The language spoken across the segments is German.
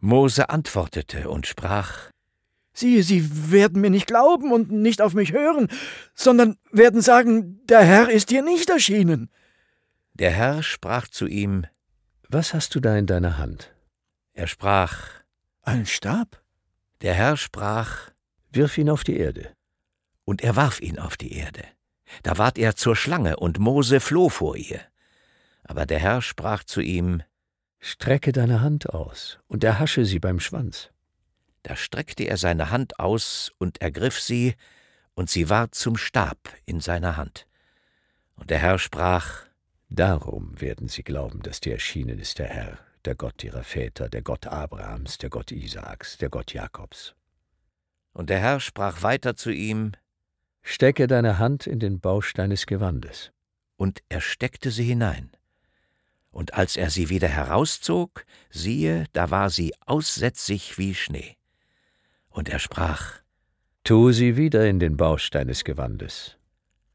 Mose antwortete und sprach, Siehe, sie werden mir nicht glauben und nicht auf mich hören, sondern werden sagen, der Herr ist dir nicht erschienen. Der Herr sprach zu ihm, Was hast du da in deiner Hand? Er sprach, Ein Stab? Der Herr sprach, Wirf ihn auf die Erde. Und er warf ihn auf die Erde. Da ward er zur Schlange, und Mose floh vor ihr. Aber der Herr sprach zu ihm, Strecke deine Hand aus und erhasche sie beim Schwanz. Da streckte er seine Hand aus und ergriff sie, und sie ward zum Stab in seiner Hand. Und der Herr sprach, Darum werden sie glauben, dass dir erschienen ist der Herr, der Gott ihrer Väter, der Gott Abrahams, der Gott Isaaks, der Gott Jakobs. Und der Herr sprach weiter zu ihm, Stecke deine Hand in den Baustein des Gewandes. Und er steckte sie hinein. Und als er sie wieder herauszog, siehe, da war sie aussätzig wie Schnee. Und er sprach, Tu sie wieder in den Baustein des Gewandes.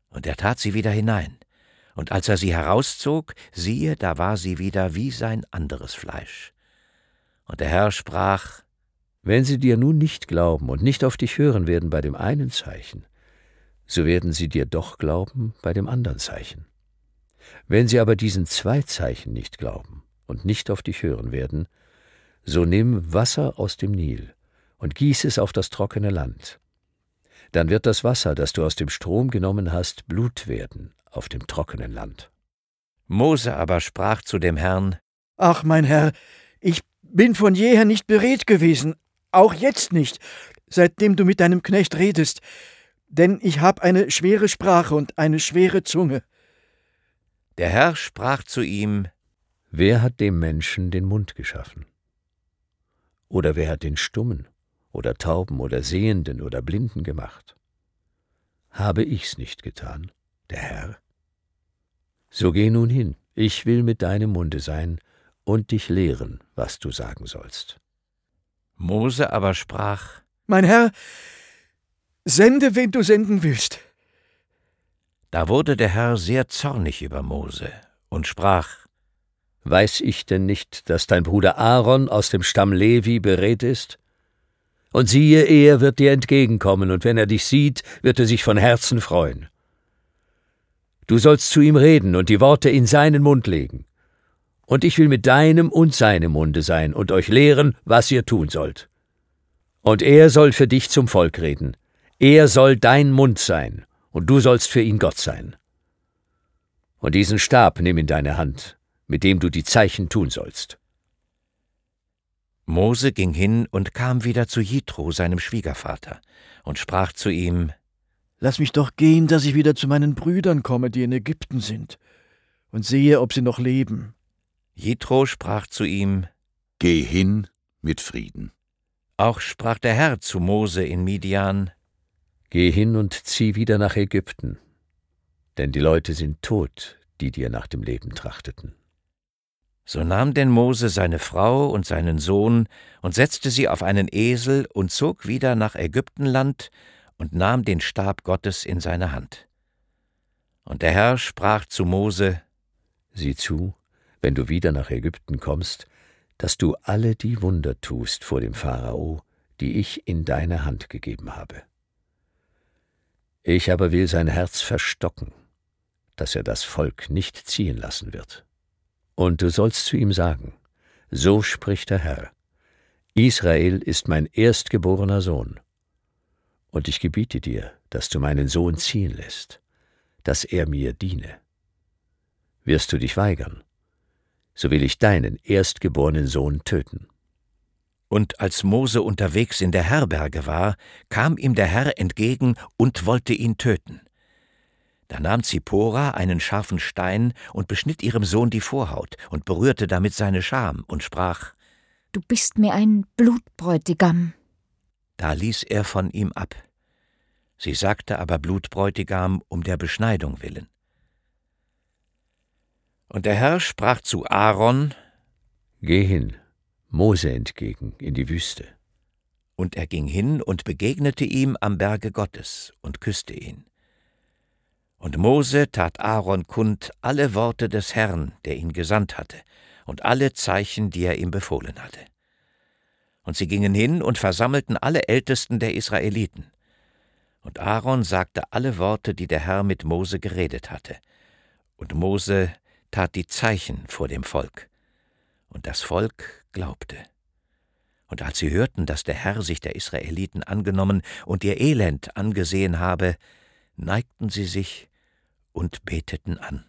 Und er tat sie wieder hinein. Und als er sie herauszog, siehe, da war sie wieder wie sein anderes Fleisch. Und der Herr sprach, Wenn sie dir nun nicht glauben und nicht auf dich hören werden bei dem einen Zeichen, so werden sie dir doch glauben bei dem anderen Zeichen. Wenn sie aber diesen zwei Zeichen nicht glauben und nicht auf dich hören werden, so nimm Wasser aus dem Nil und gieß es auf das trockene Land. Dann wird das Wasser, das du aus dem Strom genommen hast, Blut werden auf dem trockenen Land. Mose aber sprach zu dem Herrn, Ach, mein Herr, ich bin von jeher nicht beredt gewesen, auch jetzt nicht, seitdem du mit deinem Knecht redest, denn ich hab eine schwere Sprache und eine schwere Zunge. Der Herr sprach zu ihm, Wer hat dem Menschen den Mund geschaffen? Oder wer hat den Stummen oder Tauben oder Sehenden oder Blinden gemacht? Habe ich's nicht getan, der Herr? So geh nun hin, ich will mit deinem Munde sein und dich lehren, was du sagen sollst. Mose aber sprach, Mein Herr, sende, wen du senden willst. Da wurde der Herr sehr zornig über Mose und sprach, Weiß ich denn nicht, dass dein Bruder Aaron aus dem Stamm Levi beredt ist? Und siehe, er wird dir entgegenkommen, und wenn er dich sieht, wird er sich von Herzen freuen. Du sollst zu ihm reden und die Worte in seinen Mund legen. Und ich will mit deinem und seinem Munde sein und euch lehren, was ihr tun sollt. Und er soll für dich zum Volk reden. Er soll dein Mund sein, und du sollst für ihn Gott sein. Und diesen Stab nimm in deine Hand, mit dem du die Zeichen tun sollst. Mose ging hin und kam wieder zu Jitro, seinem Schwiegervater, und sprach zu ihm, Lass mich doch gehen, dass ich wieder zu meinen Brüdern komme, die in Ägypten sind, und sehe, ob sie noch leben. Jitro sprach zu ihm, Geh hin mit Frieden. Auch sprach der Herr zu Mose in Midian, Geh hin und zieh wieder nach Ägypten, denn die Leute sind tot, die dir nach dem Leben trachteten. So nahm denn Mose seine Frau und seinen Sohn und setzte sie auf einen Esel und zog wieder nach Ägyptenland und nahm den Stab Gottes in seine Hand. Und der Herr sprach zu Mose, Sieh zu, wenn du wieder nach Ägypten kommst, dass du alle die Wunder tust vor dem Pharao, die ich in deine Hand gegeben habe. Ich aber will sein Herz verstocken, dass er das Volk nicht ziehen lassen wird. Und du sollst zu ihm sagen, so spricht der Herr, Israel ist mein erstgeborener Sohn. Und ich gebiete dir, dass du meinen Sohn ziehen lässt, dass er mir diene. Wirst du dich weigern, so will ich deinen erstgeborenen Sohn töten. Und als Mose unterwegs in der Herberge war, kam ihm der Herr entgegen und wollte ihn töten. Da nahm Zippora einen scharfen Stein und beschnitt ihrem Sohn die Vorhaut und berührte damit seine Scham und sprach, Du bist mir ein Blutbräutigam. Da ließ er von ihm ab. Sie sagte aber Blutbräutigam um der Beschneidung willen. Und der Herr sprach zu Aaron, Geh hin, Mose entgegen, in die Wüste. Und er ging hin und begegnete ihm am Berge Gottes und küsste ihn. Und Mose tat Aaron kund alle Worte des Herrn, der ihn gesandt hatte, und alle Zeichen, die er ihm befohlen hatte. Und sie gingen hin und versammelten alle Ältesten der Israeliten. Und Aaron sagte alle Worte, die der Herr mit Mose geredet hatte. Und Mose tat die Zeichen vor dem Volk. Und das Volk glaubte. Und als sie hörten, dass der Herr sich der Israeliten angenommen und ihr Elend angesehen habe, neigten sie sich und beteten an.